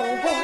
进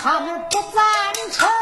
他们不赞成。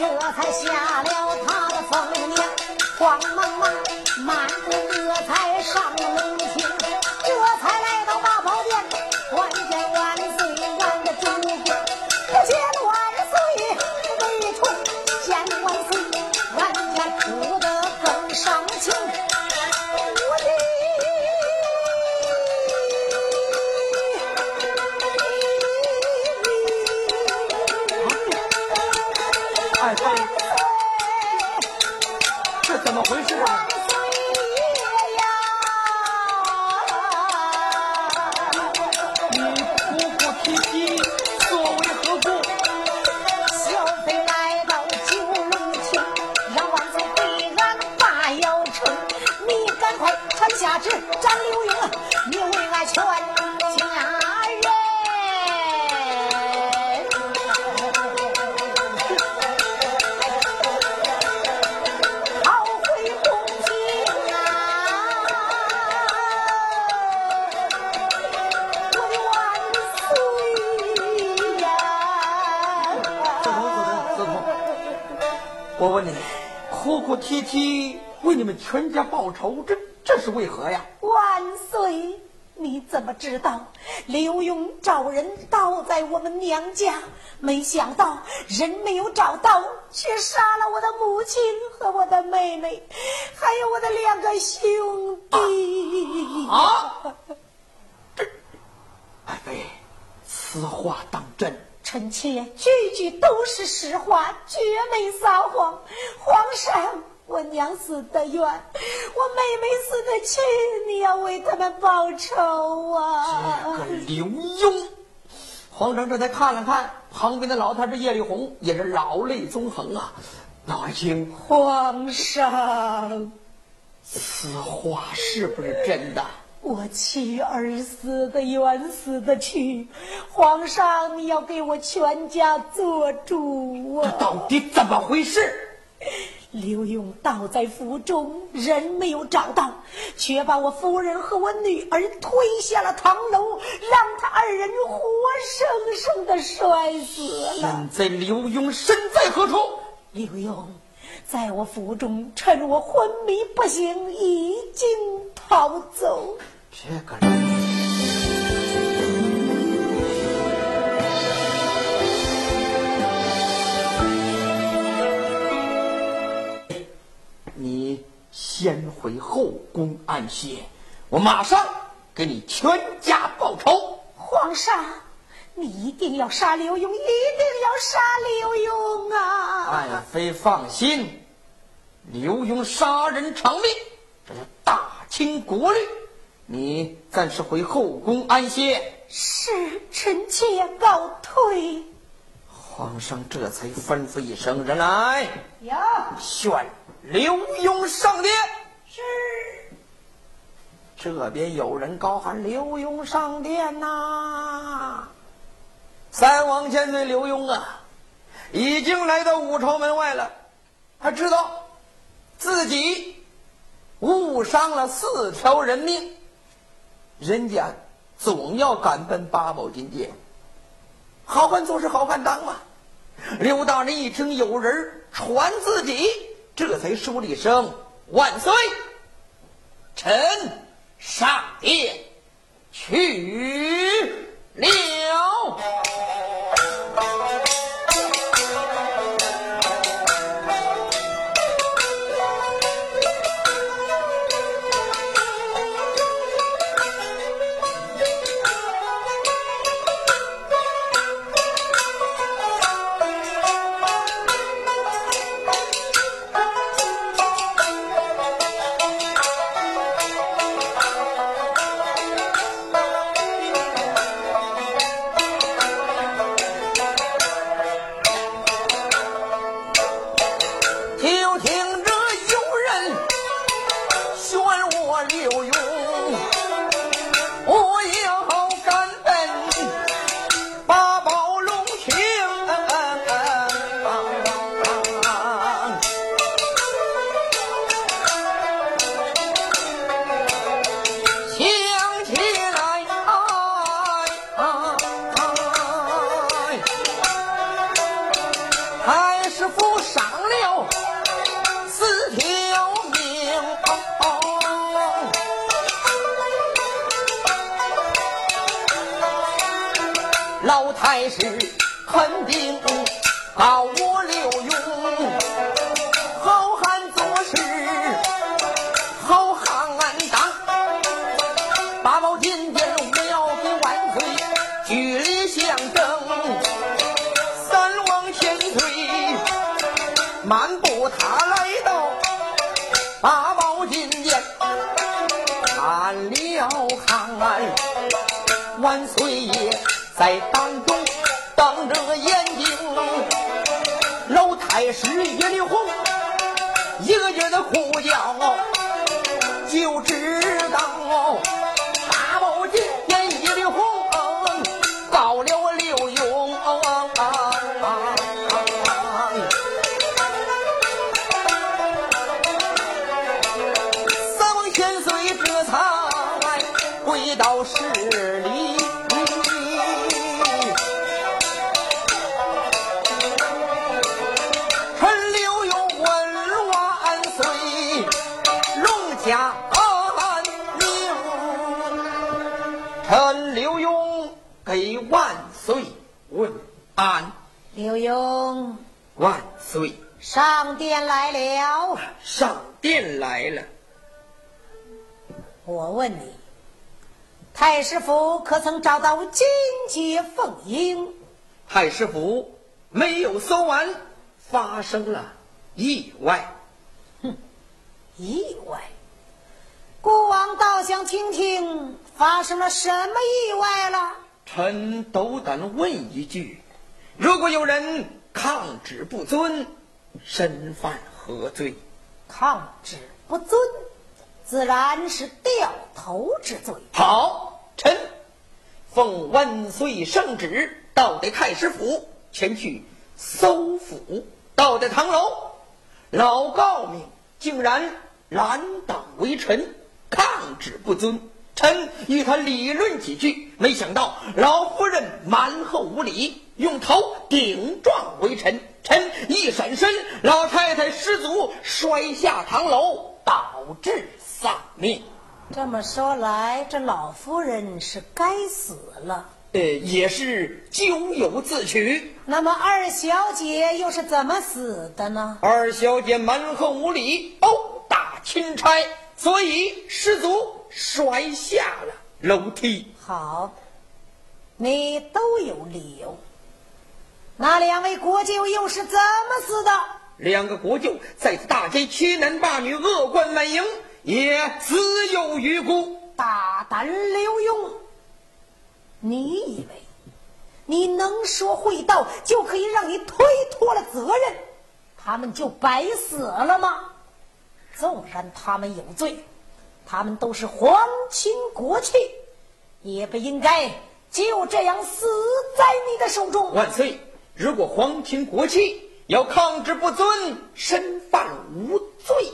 这才下了他的风凉，慌忙忙满步哥台上路。全家报仇，这这是为何呀？万岁！你怎么知道刘墉找人倒在我们娘家？没想到人没有找到，却杀了我的母亲和我的妹妹，还有我的两个兄弟。啊！这，爱妃，此话当真？臣妾句句都是实话，绝没撒谎。皇上。我娘死的冤，我妹妹死的亲，你要为他们报仇啊！这个刘墉，皇上这才看了看旁边的老太师叶丽红，也是老泪纵横啊！老爱卿，皇上，此话是不是真的？我妻儿死的冤，死的去，皇上你要给我全家做主啊！这到底怎么回事？刘墉倒在府中，人没有找到，却把我夫人和我女儿推下了堂楼，让他二人活生生的摔死了。现在刘墉身在何处？刘墉在我府中，趁我昏迷不醒，已经逃走。这个人。先回后宫安歇，我马上给你全家报仇。皇上，你一定要杀刘墉，一定要杀刘墉啊！爱妃放心，刘墉杀人偿命，这是大清国律。你暂时回后宫安歇。是，臣妾告退。皇上这才吩咐一声：“人来！”呀，选。刘墉上殿，是。这边有人高喊：“刘墉上殿呐！”三王千岁刘墉啊，已经来到五朝门外了。他知道自己误伤了四条人命，人家总要赶奔八宝金殿。好汉做事好汉当嘛。刘大人一听有人传自己。这才说了一声“万岁”，臣上殿去了。老太师肯定告我刘墉，好汉做事好汉当，八宝金鞭我要给万岁举立相征，三往前推，漫步踏。问你，太师府可曾找到金阶凤英？太师府没有搜完，发生了意外。哼，意外！孤王倒想听听发生了什么意外了。臣斗胆问一句：如果有人抗旨不遵，身犯何罪？抗旨不遵。自然是掉头之罪。好，臣奉万岁圣旨，到得太师府前去搜府。到得堂楼，老诰命竟然拦挡为臣，抗旨不遵。臣与他理论几句，没想到老夫人蛮横无理，用头顶撞为臣。臣一闪身，老太太失足摔下堂楼，导致。丧命。这么说来，这老夫人是该死了。呃，也是咎由自取。那么二小姐又是怎么死的呢？二小姐蛮横无理，殴打钦差，所以失足摔下了楼梯。好，你都有理由。那两位国舅又是怎么死的？两个国舅在大街欺男霸女，恶贯满盈。也死有余辜。大胆刘墉，你以为你能说会道，就可以让你推脱了责任，他们就白死了吗？纵然他们有罪，他们都是皇亲国戚，也不应该就这样死在你的手中。万岁！如果皇亲国戚要抗旨不遵，身犯无罪。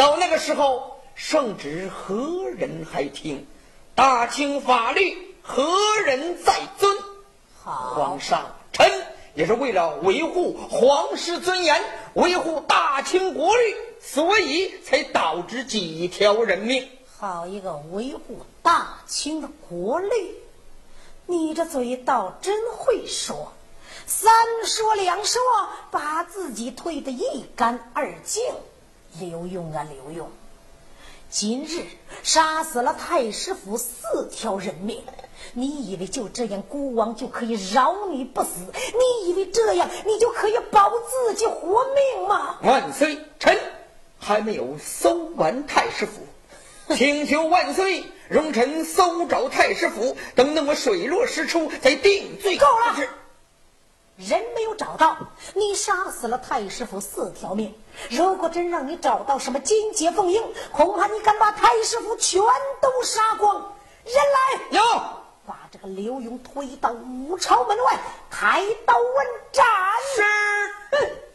到那个时候，圣旨何人还听？大清法律何人在遵？皇上，臣也是为了维护皇室尊严，维护大清国律，所以才导致几条人命。好一个维护大清的国律！你这嘴倒真会说，三说两说，把自己推得一干二净。刘墉啊，刘墉，今日杀死了太师府四条人命，你以为就这样孤王就可以饶你不死？你以为这样你就可以保自己活命吗？万岁，臣还没有搜完太师府，请求万岁容臣搜找太师府，等等我水落石出再定罪。够了。人没有找到，你杀死了太师府四条命。如果真让你找到什么金节凤英，恐怕你敢把太师府全都杀光。人来，有，把这个刘墉推到五朝门外，抬刀问斩。是。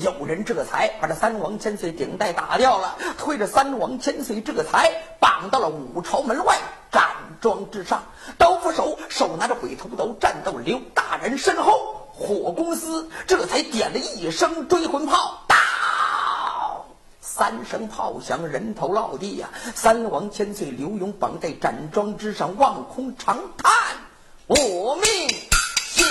有人这才把这三王千岁顶戴打掉了，推着三王千岁这才绑到了五朝门外斩庄之上。刀斧手手拿着鬼头刀，站到刘大人身后。火公司这才点了一声追魂炮，当三声炮响，人头落地呀！三王千岁刘墉绑在斩庄之上，望空长叹：“我命休。”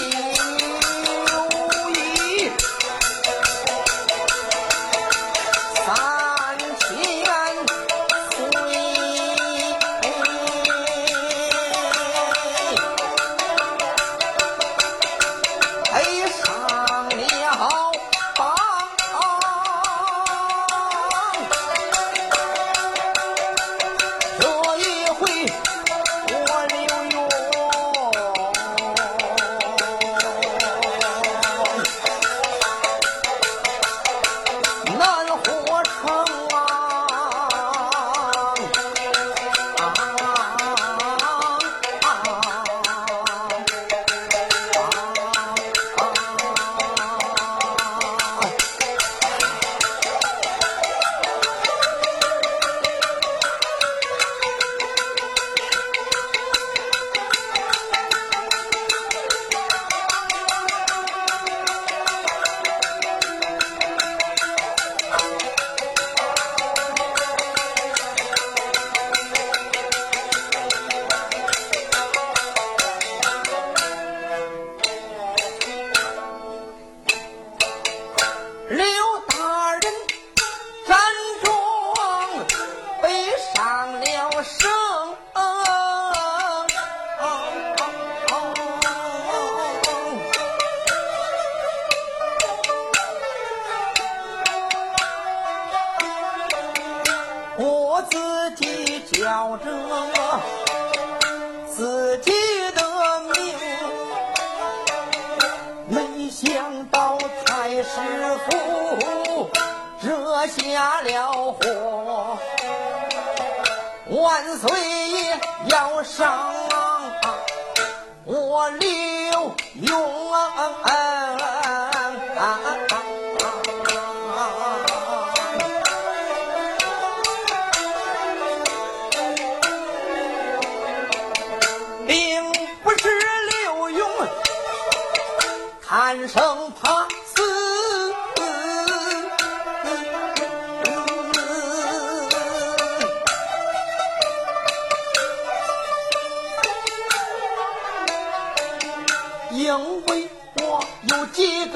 下了火，万岁爷要赏我刘墉。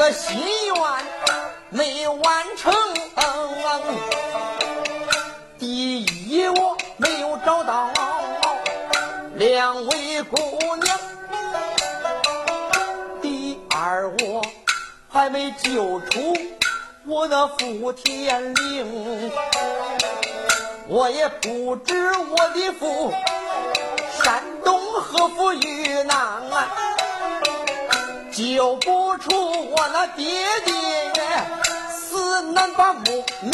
个心愿没完成。第一，我没有找到两位姑娘。第二我还没救出我的傅天灵，我也不知我的父山东何富裕，救不出我那爹爹死难把母命。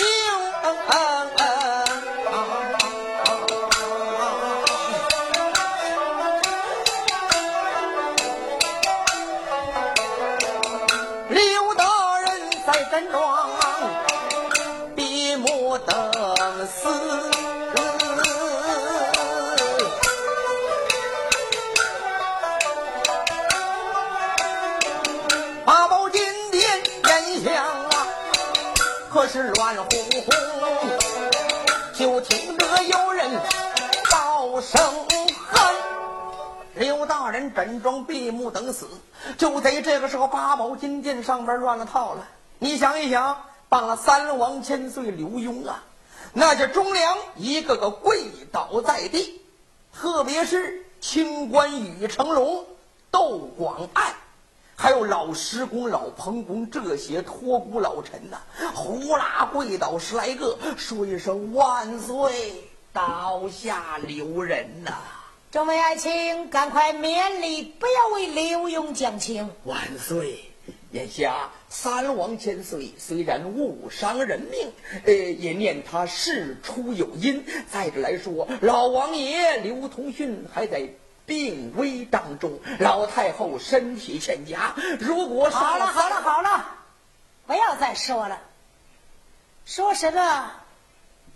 可是乱哄哄，就听得有人道声喊：“刘大人整装闭目等死。”就在这个时候，八宝金殿上边乱了套了。你想一想，帮了三王千岁刘墉啊，那些忠良一个个跪倒在地，特别是清官宇成龙、窦广爱。还有老施公、老彭公这些托孤老臣呐，呼啦跪倒十来个，说一声万岁，刀下留人呐！众位爱卿，赶快免礼，不要为刘墉讲情。万岁，眼下三王千岁虽然误伤人命，呃，也念他事出有因。再者来说，老王爷刘同训还在。病危当中，老太后身体欠佳。如果好了好了好了，不要再说了。说什么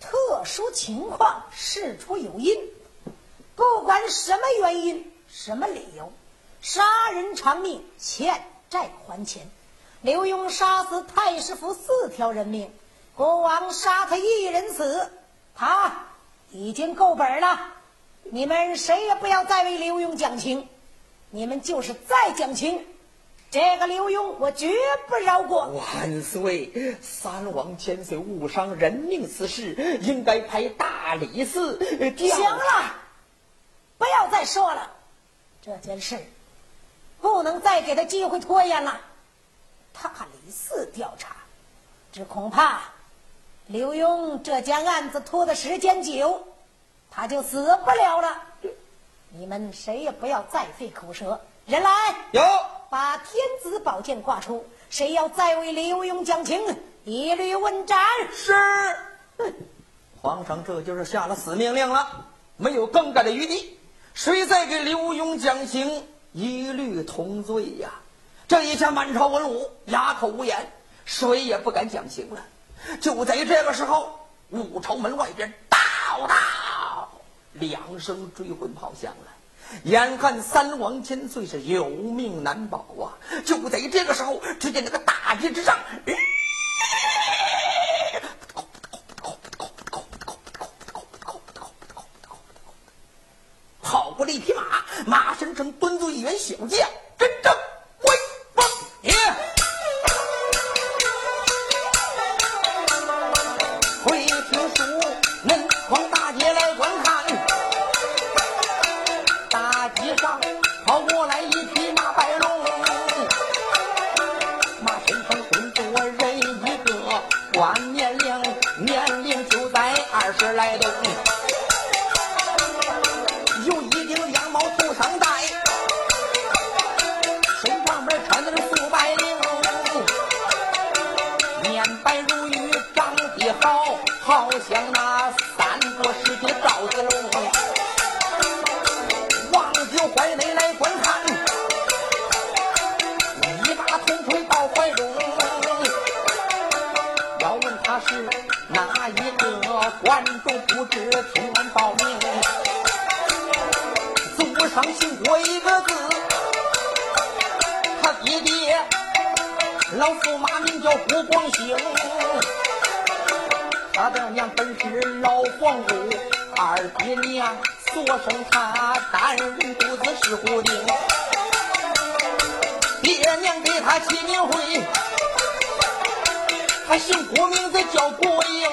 特殊情况，事出有因，不管什么原因、什么理由，杀人偿命，欠债还钱。刘墉杀死太师府四条人命，国王杀他一人死，他已经够本了。你们谁也不要再为刘墉讲情，你们就是再讲情，这个刘墉我绝不饶过。万岁，三王千岁误伤人命此事，应该派大理寺行了，不要再说了，这件事不能再给他机会拖延了。大理寺调查，只恐怕刘墉这件案子拖的时间久。他就死不了了，你们谁也不要再费口舌。人来，有把天子宝剑挂出，谁要再为刘墉讲情，一律问斩。是，皇上这就是下了死命令了，没有更改的余地。谁再给刘墉讲情，一律同罪呀！这一下满朝文武哑口无言，谁也不敢讲情了。就在这个时候，武朝门外边，到哒。两声追魂炮响了，眼看三王千岁是有命难保啊！就在这个时候，只见那个大街之上，跑过了一匹马，马身上端坐一员小将，真正怀中。要问他是哪一个，观众不知听闻报名。祖上姓郭一个字，他爹爹老驸马名叫郭光兴，他的娘本是老黄姑，二爹娘。所生他，单人独子是孤丁。爹娘给他起名讳，他姓郭，名字叫郭英。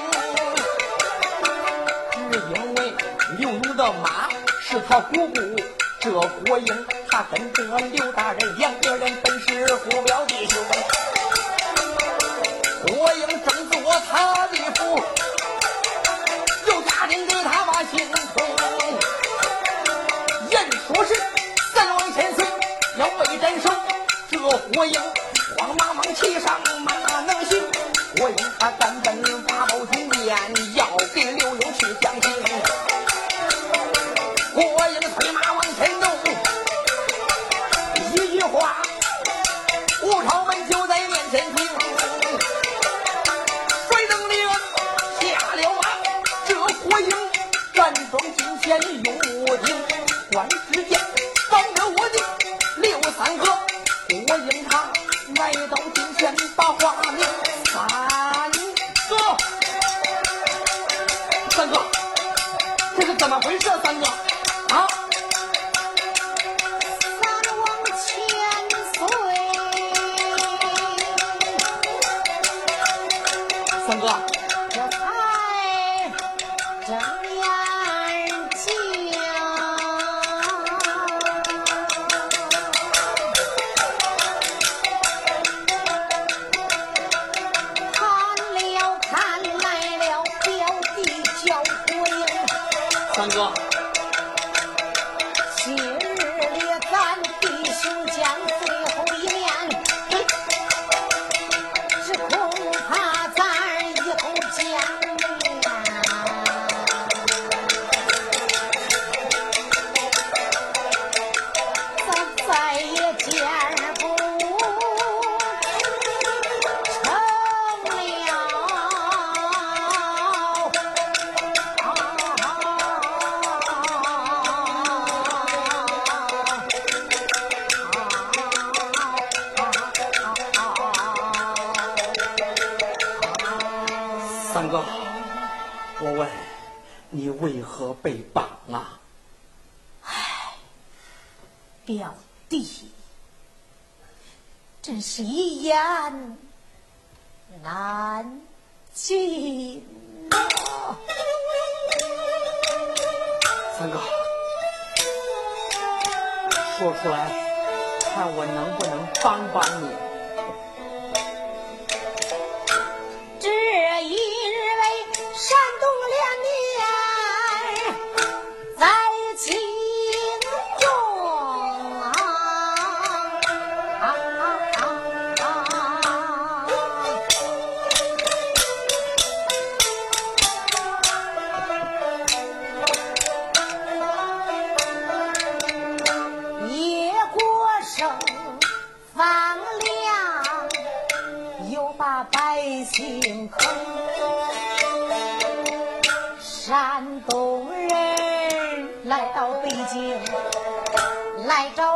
因为刘墉的妈是他姑姑，这郭英他跟这刘大人两个人本是父表弟兄。郭英正做他的父，又家丁给他把亲从。人说是三王千岁要被斩首，这郭英慌忙忙骑上马能行。郭英他赶奔八宝金殿，要给刘墉去相亲。郭英催马哥，来找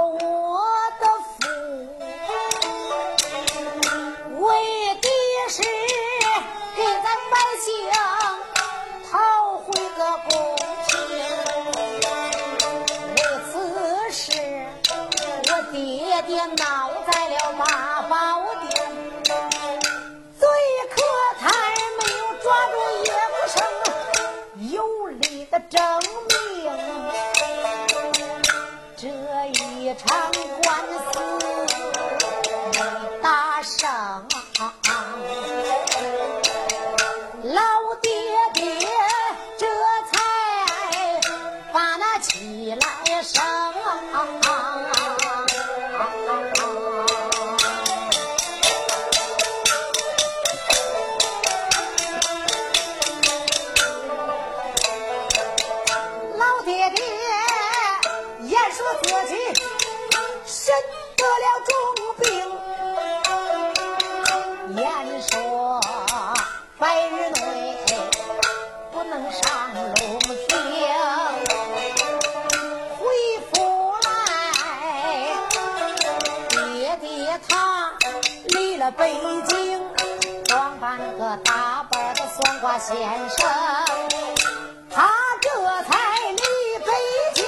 在北京装扮个打扮个算卦先生他这才离北京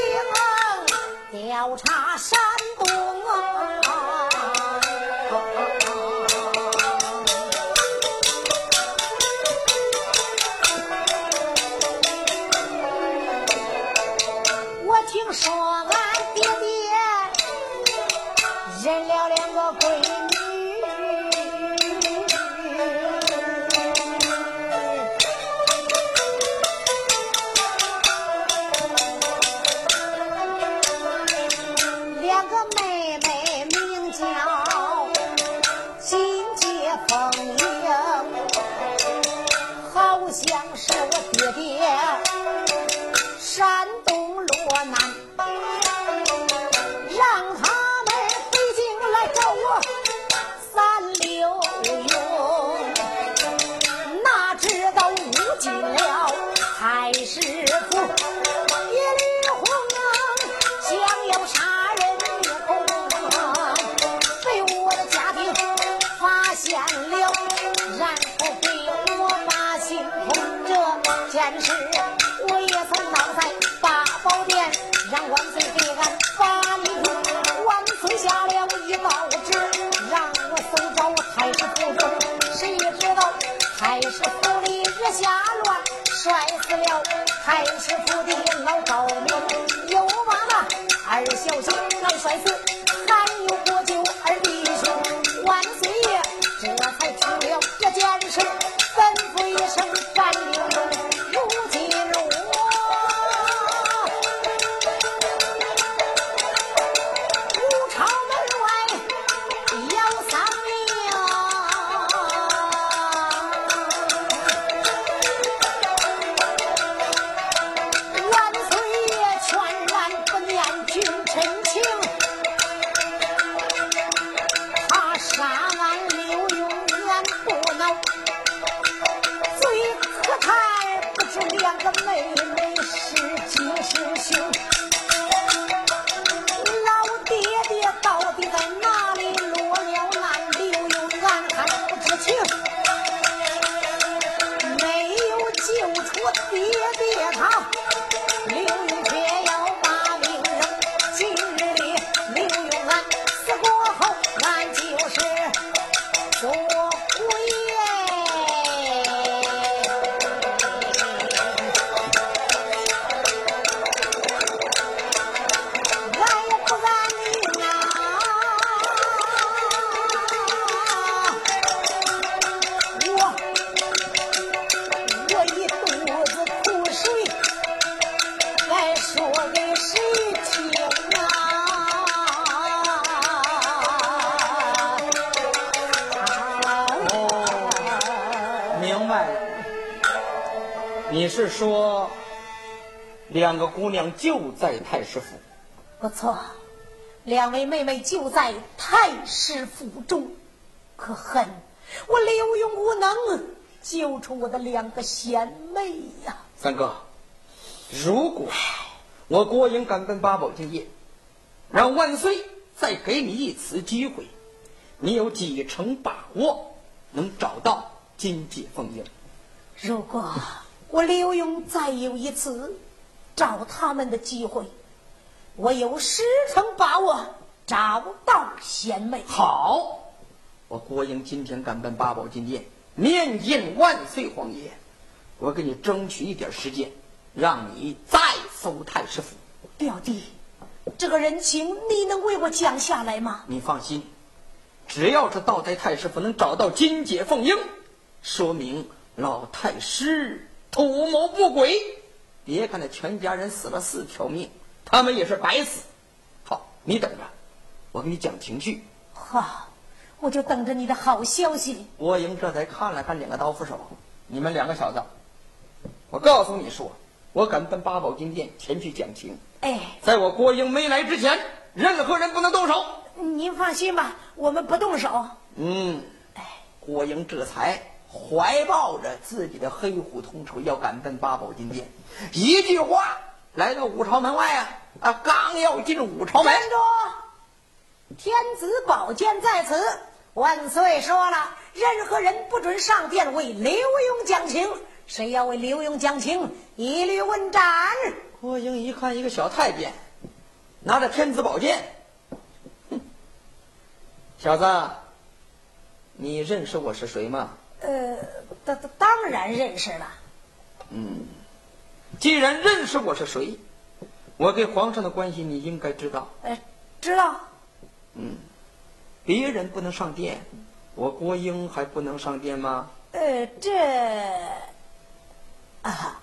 调查山东啊。两个姑娘就在太师府？不错，两位妹妹就在太师府中，可恨我刘墉无能救出我的两个贤妹呀！三哥，如果我郭英敢跟八宝敬业，让万岁再给你一次机会，你有几成把握能找到金界凤英？如果我刘墉再有一次找他们的机会，我有十成把握找到贤妹。好，我郭英今天敢奔八宝金殿，面见万岁皇爷，我给你争取一点时间，让你再搜太师府。表弟，这个人情你能为我讲下来吗？你放心，只要是到在太师府能找到金姐凤英，说明老太师图谋不轨。别看那全家人死了四条命，他们也是白死。好，你等着，我给你讲情绪。好，我就等着你的好消息。郭英这才看了看两个刀斧手，你们两个小子，我告诉你说，我敢奔八宝金殿前去讲情，哎，在我郭英没来之前，任何人不能动手。您放心吧，我们不动手。嗯，郭英这才怀抱着自己的黑虎同锤，要赶奔八宝金殿。一句话，来到五朝门外啊啊！刚要进五朝门站，住！天子宝剑在此，万岁说了，任何人不准上殿为刘墉讲情，谁要为刘墉讲情，一律问斩。郭英一看，一个小太监，拿着天子宝剑，哼，小子，你认识我是谁吗？呃，当当然认识了。嗯，既然认识我是谁，我跟皇上的关系你应该知道。哎，知道。嗯，别人不能上殿，我郭英还不能上殿吗？呃，这啊，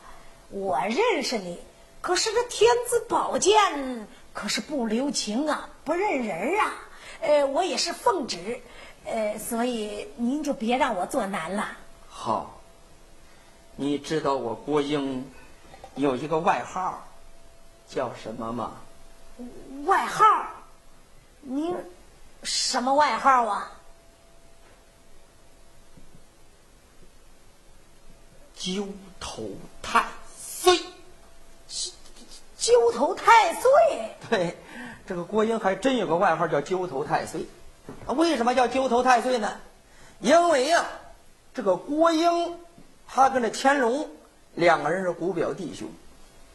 我认识你。可是这天子宝剑可是不留情啊，不认人啊！呃，我也是奉旨，呃，所以您就别让我做难了。好，你知道我郭英有一个外号叫什么吗？外号？您什么外号啊？揪头太岁。揪头太岁，对，这个郭英还真有个外号叫揪头太岁。为什么叫揪头太岁呢？因为呀，这个郭英他跟这乾隆两个人是姑表弟兄。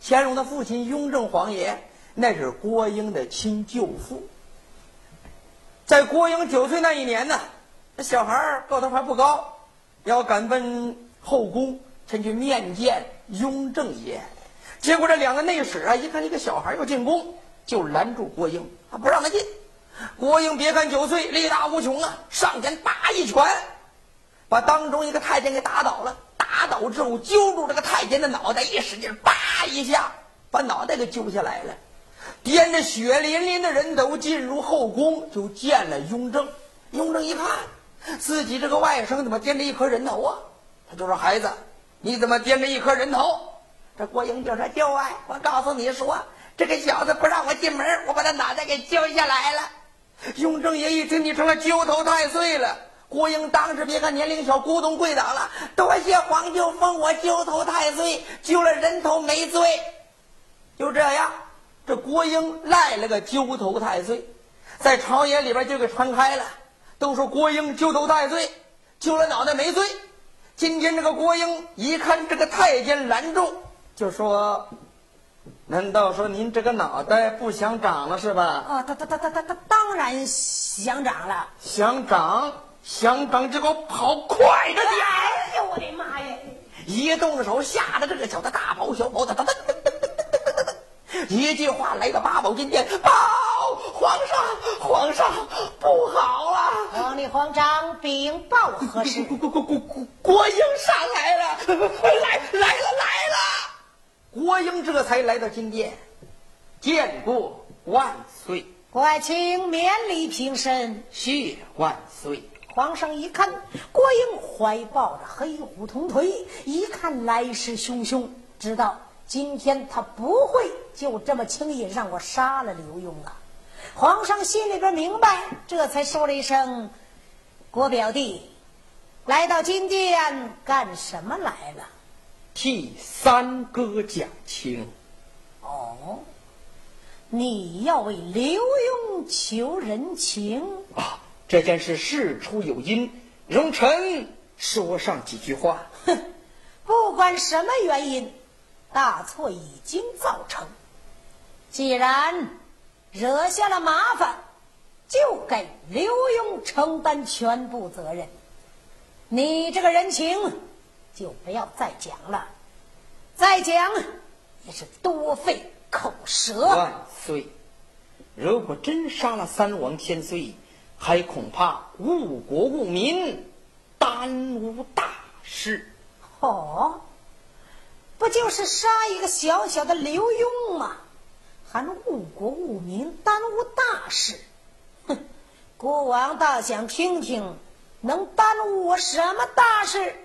乾隆的父亲雍正皇爷那是郭英的亲舅父。在郭英九岁那一年呢，那小孩个头还不高，要赶奔后宫前去面见雍正爷。结果这两个内史啊，一看一个小孩要进宫，就拦住郭英，他不让他进。郭英别看九岁，力大无穷啊，上前叭一拳，把当中一个太监给打倒了。打倒之后，揪住这个太监的脑袋，一使劲，叭一下把脑袋给揪下来了。掂着血淋淋的人头进入后宫，就见了雍正。雍正一看，自己这个外甥怎么掂着一颗人头啊？他就说：“孩子，你怎么掂着一颗人头？”这郭英就说：“舅啊，我告诉你说，这个小子不让我进门，我把他脑袋给揪下来了。”雍正爷一听，你成了揪头太岁了。郭英当时别看年龄小，咕咚跪倒了，多谢皇舅封我揪头太岁，揪了人头没罪。就这样，这郭英赖了个揪头太岁，在朝野里边就给传开了，都说郭英揪头太岁，揪了脑袋没罪。今天这个郭英一看这个太监拦住。就说，难道说您这个脑袋不想长了是吧？啊，他他他他他他当然想长了，想长想港，这个跑快着点！哎呦我的妈呀！一动手，吓得这个小子大跑小跑的，噔噔噔噔噔噔噔噔噔。一句话来到八宝金殿：“报皇上，皇上不好了！”皇帝皇上禀报：何事？国国国国国国英上来了！来来了来了！国英这才来到金殿，见过万岁。国清免礼，平身。谢万岁。皇上一看，郭英怀抱着黑虎铜锤，一看来势汹汹，知道今天他不会就这么轻易让我杀了刘墉啊。皇上心里边明白，这才说了一声：“郭表弟，来到金殿干什么来了？”替三哥讲情。哦，你要为刘墉求人情啊？这件事事出有因，容臣说上几句话。哼，不管什么原因，大错已经造成。既然惹下了麻烦，就该刘墉承担全部责任。你这个人情。就不要再讲了，再讲也是多费口舌。万岁！如果真杀了三王千岁，还恐怕误国误民，耽误大事。哦，不就是杀一个小小的刘墉吗？还能误国误民，耽误大事？哼！国王倒想听听，能耽误我什么大事？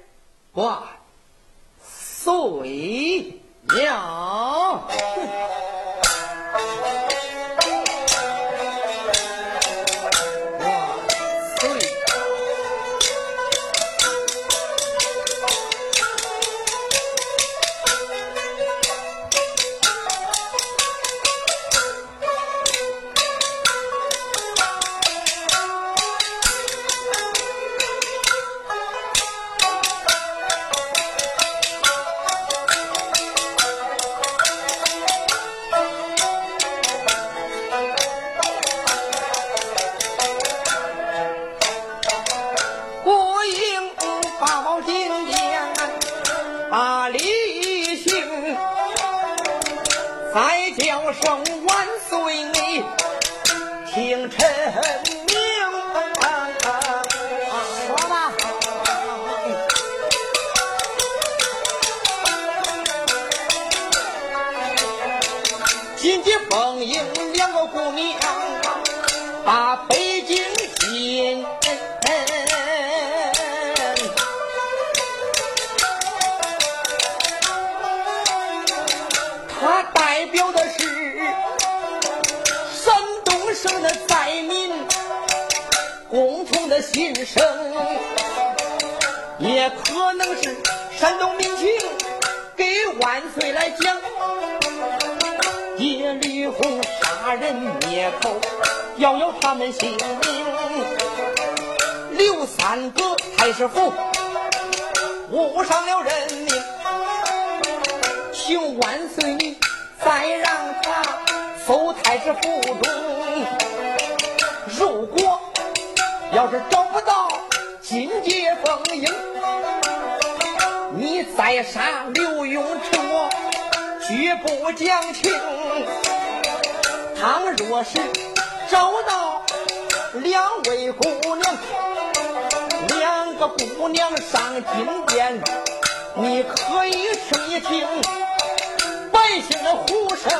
金天，把礼行，再叫声万岁，你听臣命说。奉迎两个姑娘，把。心声，也可能是山东民情给万岁来讲。叶吕红杀人灭口，要有他们性命。刘三哥太师府误伤了人命，请万岁再让他搜太师府中。要是找不到金界凤英，你再杀刘永成，我绝不讲情。倘若是找到两位姑娘，两个姑娘上金殿，你可以听一听百姓的呼声。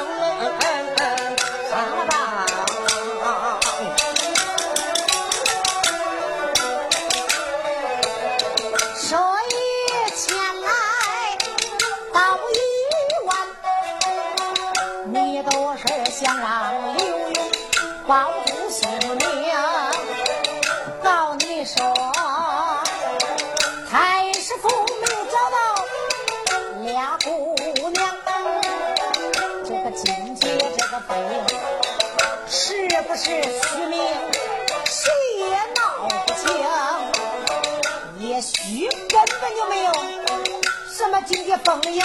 包公姓名告你说，太师傅没有找到俩姑娘，这个金姐这个病是不是虚名？谁也闹不清，也许根本就没有什么金姐风影。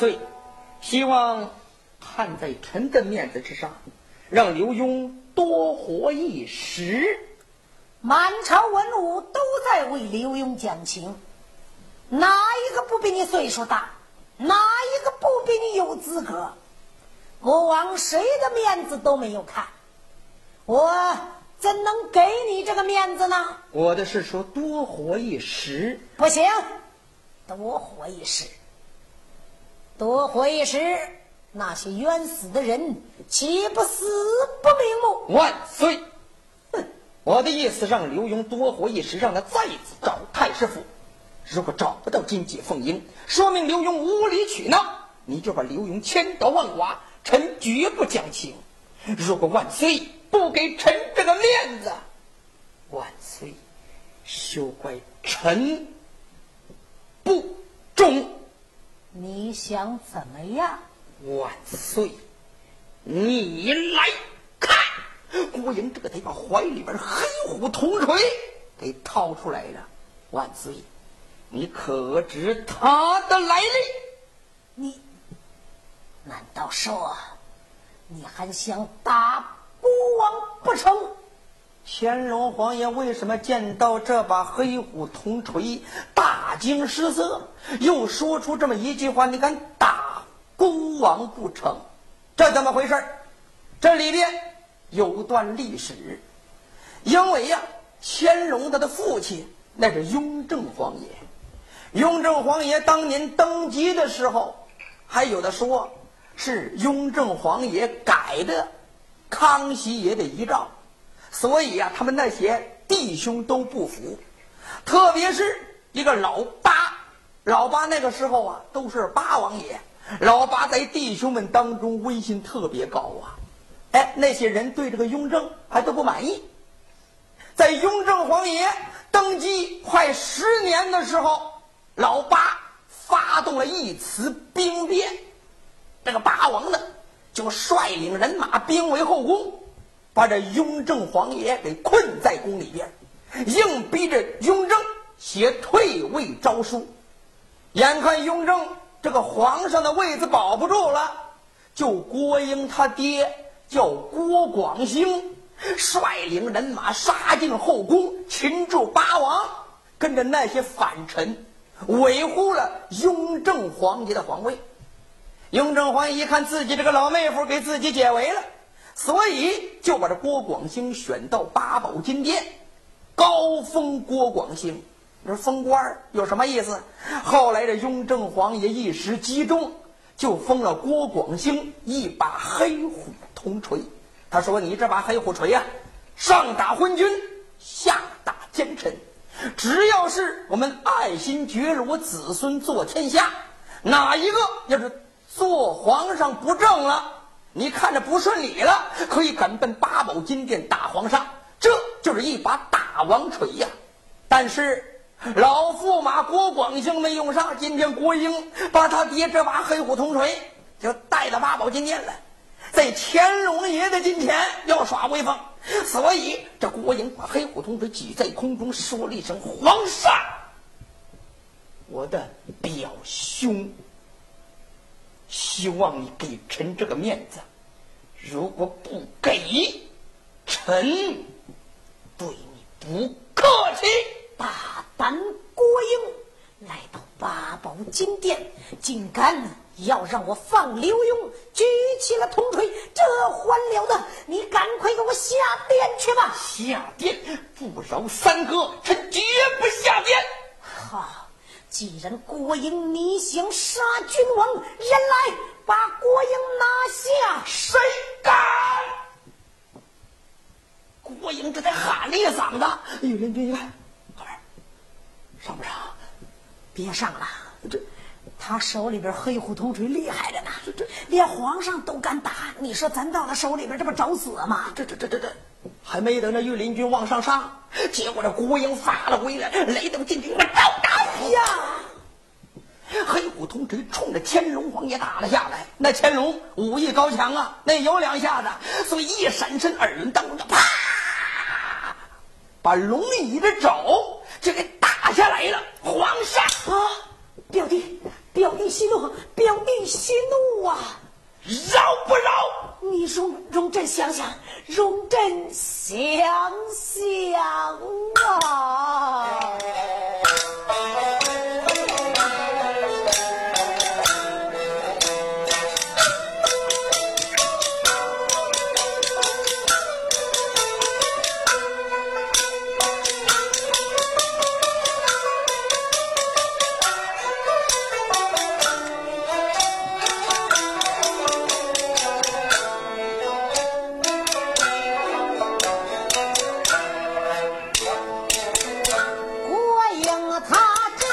岁，希望看在臣的面子之上，让刘墉多活一时。满朝文武都在为刘墉讲情。哪一个不比你岁数大？哪一个不比你有资格？国王谁的面子都没有看，我怎能给你这个面子呢？我的是说多活一时，不行，多活一时，多活一时，那些冤死的人岂不死不瞑目？万岁！哼，我的意思让刘墉多活一时，让他再次找太师府。如果找不到金姐凤英，说明刘墉无理取闹，你就把刘墉千刀万剐，臣绝不讲情。如果万岁不给臣这个面子，万岁休怪臣不忠。你想怎么样？万岁，你来看，郭英这得把怀里边黑虎铜锤给掏出来了。万岁。你可知他的来历？你难道说你还想打孤王不成？乾隆皇爷为什么见到这把黑虎铜锤大惊失色，又说出这么一句话？你敢打孤王不成？这怎么回事？这里边有段历史，因为呀，乾隆他的父亲那是雍正皇爷。雍正皇爷当年登基的时候，还有的说是雍正皇爷改的康熙爷的遗诏，所以呀，他们那些弟兄都不服，特别是一个老八，老八那个时候啊，都是八王爷，老八在弟兄们当中威信特别高啊，哎，那些人对这个雍正还都不满意，在雍正皇爷登基快十年的时候。老八发动了一次兵变，这个八王呢就率领人马兵围后宫，把这雍正皇爷给困在宫里边，硬逼着雍正写退位诏书。眼看雍正这个皇上的位子保不住了，就郭英他爹叫郭广兴，率领人马杀进后宫，擒住八王，跟着那些反臣。维护了雍正皇帝的皇位，雍正皇一看自己这个老妹夫给自己解围了，所以就把这郭广兴选到八宝金殿，高封郭广兴。你说封官有什么意思？后来这雍正皇爷一时激动，就封了郭广兴一把黑虎铜锤。他说：“你这把黑虎锤呀，上打昏君，下打奸臣。”只要是我们爱新觉罗子孙做天下，哪一个要是做皇上不正了，你看着不顺利了，可以赶奔八宝金殿打皇上，这就是一把大王锤呀。但是老驸马郭广兴没用上，今天郭英把他爹这把黑虎铜锤就带到八宝金殿了。在乾隆爷的近前要耍威风，所以这郭英把黑虎铜锤举在空中，说了一声：“皇上，我的表兄，希望你给臣这个面子，如果不给，臣对你不客气。”大胆郭英来到八宝金殿，竟敢！要让我放刘墉举起了铜锤，这还了得！你赶快给我下殿去吧！下殿不饶三哥，臣绝不下殿。好，既然郭英你想杀君王，人来把郭英拿下！谁敢？郭英这才喊了一嗓子：“玉林君，哥们上不上？别上了，这。”他手里边黑虎铜锤厉害着呢，这这连皇上都敢打。你说咱到他手里边，这不找死吗？这这这这这，还没等那御林军往上上，结果这郭英发了威了，雷动金兵，我照打呀！黑虎铜锤冲着乾隆皇爷打了下来。那乾隆武艺高强啊，那有两下子，所以一闪身，耳轮当中，啪，把龙椅的肘就给打下来了。皇上啊，表弟。表弟息怒，表弟息怒啊！饶不饶？你容容朕想想，容朕想想啊！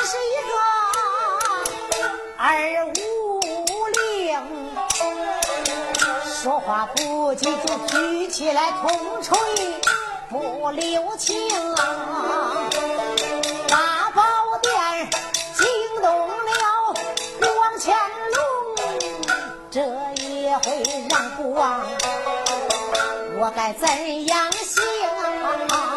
是一个二五零，说话不急就举起来铜锤，不留情。大宝殿惊动了王乾隆，这一回让国王，我该怎样行？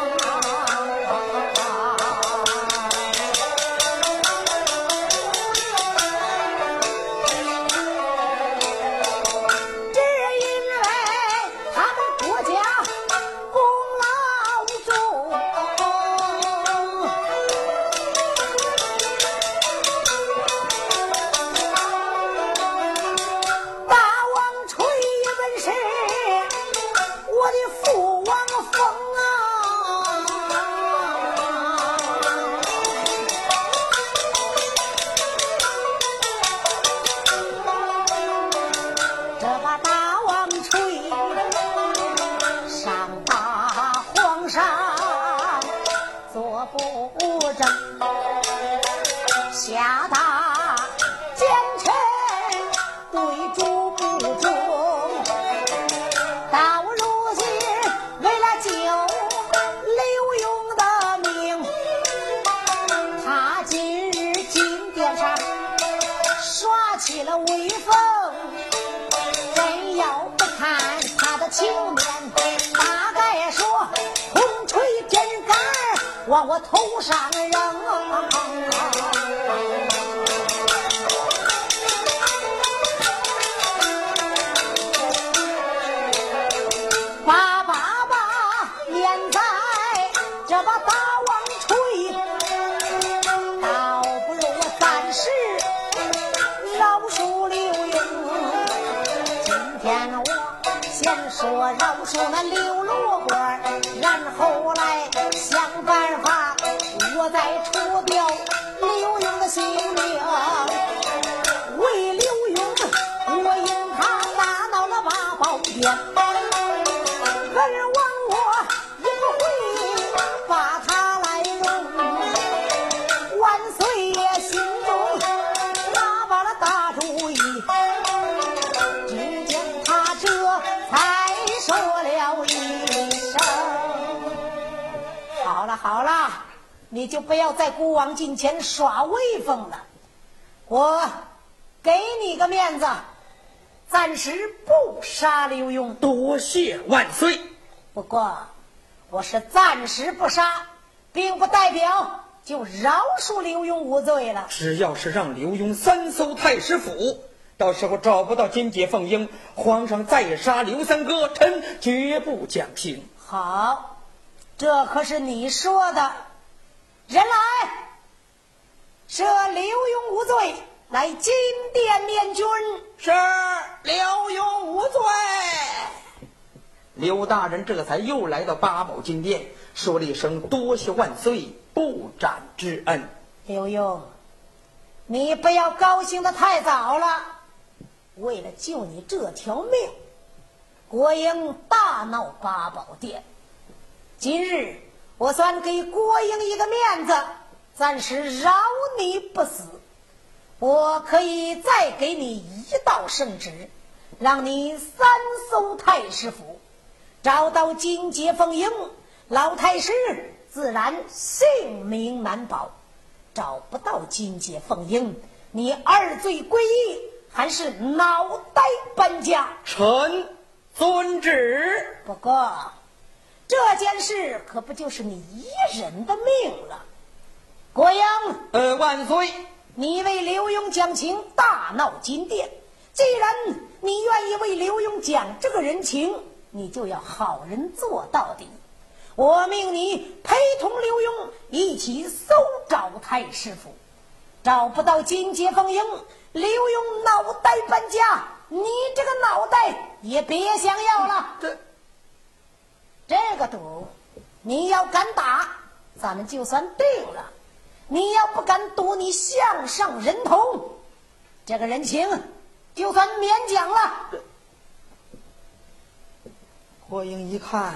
人，把把把念在，这把大王吹，倒不如我暂时饶恕刘勇。今天我先说饶恕那刘。你就不要在孤王近前耍威风了，我给你个面子，暂时不杀刘墉。多谢万岁。不过我是暂时不杀，并不代表就饶恕刘墉无罪了。只要是让刘墉三搜太师府，到时候找不到金姐凤英，皇上再杀刘三哥，臣绝不讲情。好，这可是你说的。人来，赦刘墉无罪，来金殿面君。是刘墉无罪。刘大人这才又来到八宝金殿，说了一声多谢万岁不斩之恩。刘墉，你不要高兴的太早了。为了救你这条命，国英大闹八宝殿。今日。我算给郭英一个面子，暂时饶你不死。我可以再给你一道圣旨，让你三搜太师府，找到金杰凤英，老太师自然性命难保；找不到金杰凤英，你二罪归一，还是脑袋搬家。臣遵旨。不过。这件事可不就是你一人的命了，国英。呃，万岁！你为刘墉讲情，大闹金殿。既然你愿意为刘墉讲这个人情，你就要好人做到底。我命你陪同刘墉一起搜找太师府，找不到金阶凤英，刘墉脑袋搬家，你这个脑袋也别想要了。这。这个赌，你要敢打，咱们就算定了；你要不敢赌，你项上人头，这个人情就算免讲了。霍英一看，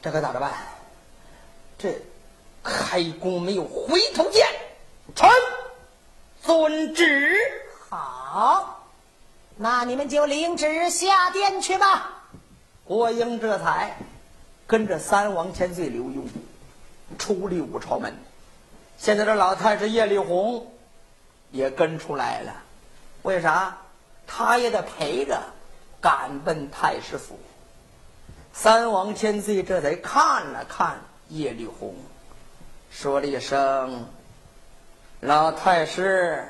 这可咋着办？这开弓没有回头箭，臣遵旨。好，那你们就领旨下殿去吧。郭英这才跟着三王千岁刘墉出了武朝门。现在这老太师叶丽红也跟出来了，为啥？他也得陪着赶奔太师府。三王千岁这才看了看叶丽红，说了一声：“老太师，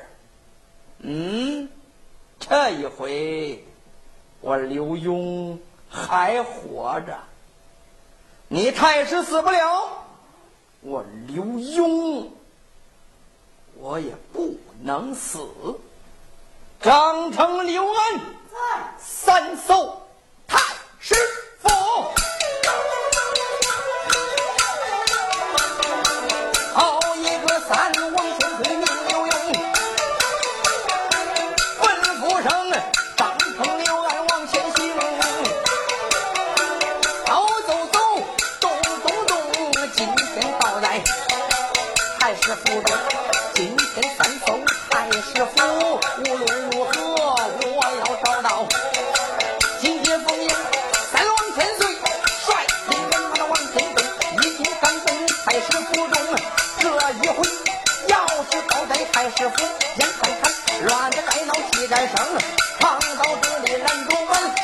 嗯，这一回我刘墉。”还活着，你太师死不了，我刘墉我也不能死。张成、刘安三搜太师府。今天三封太师府无论如何我要找到今天风云三王千岁率兵把那王进攻一进三封太师府中这一回要是倒在太师府眼看看乱的该闹气该生抗刀子的拦狗碗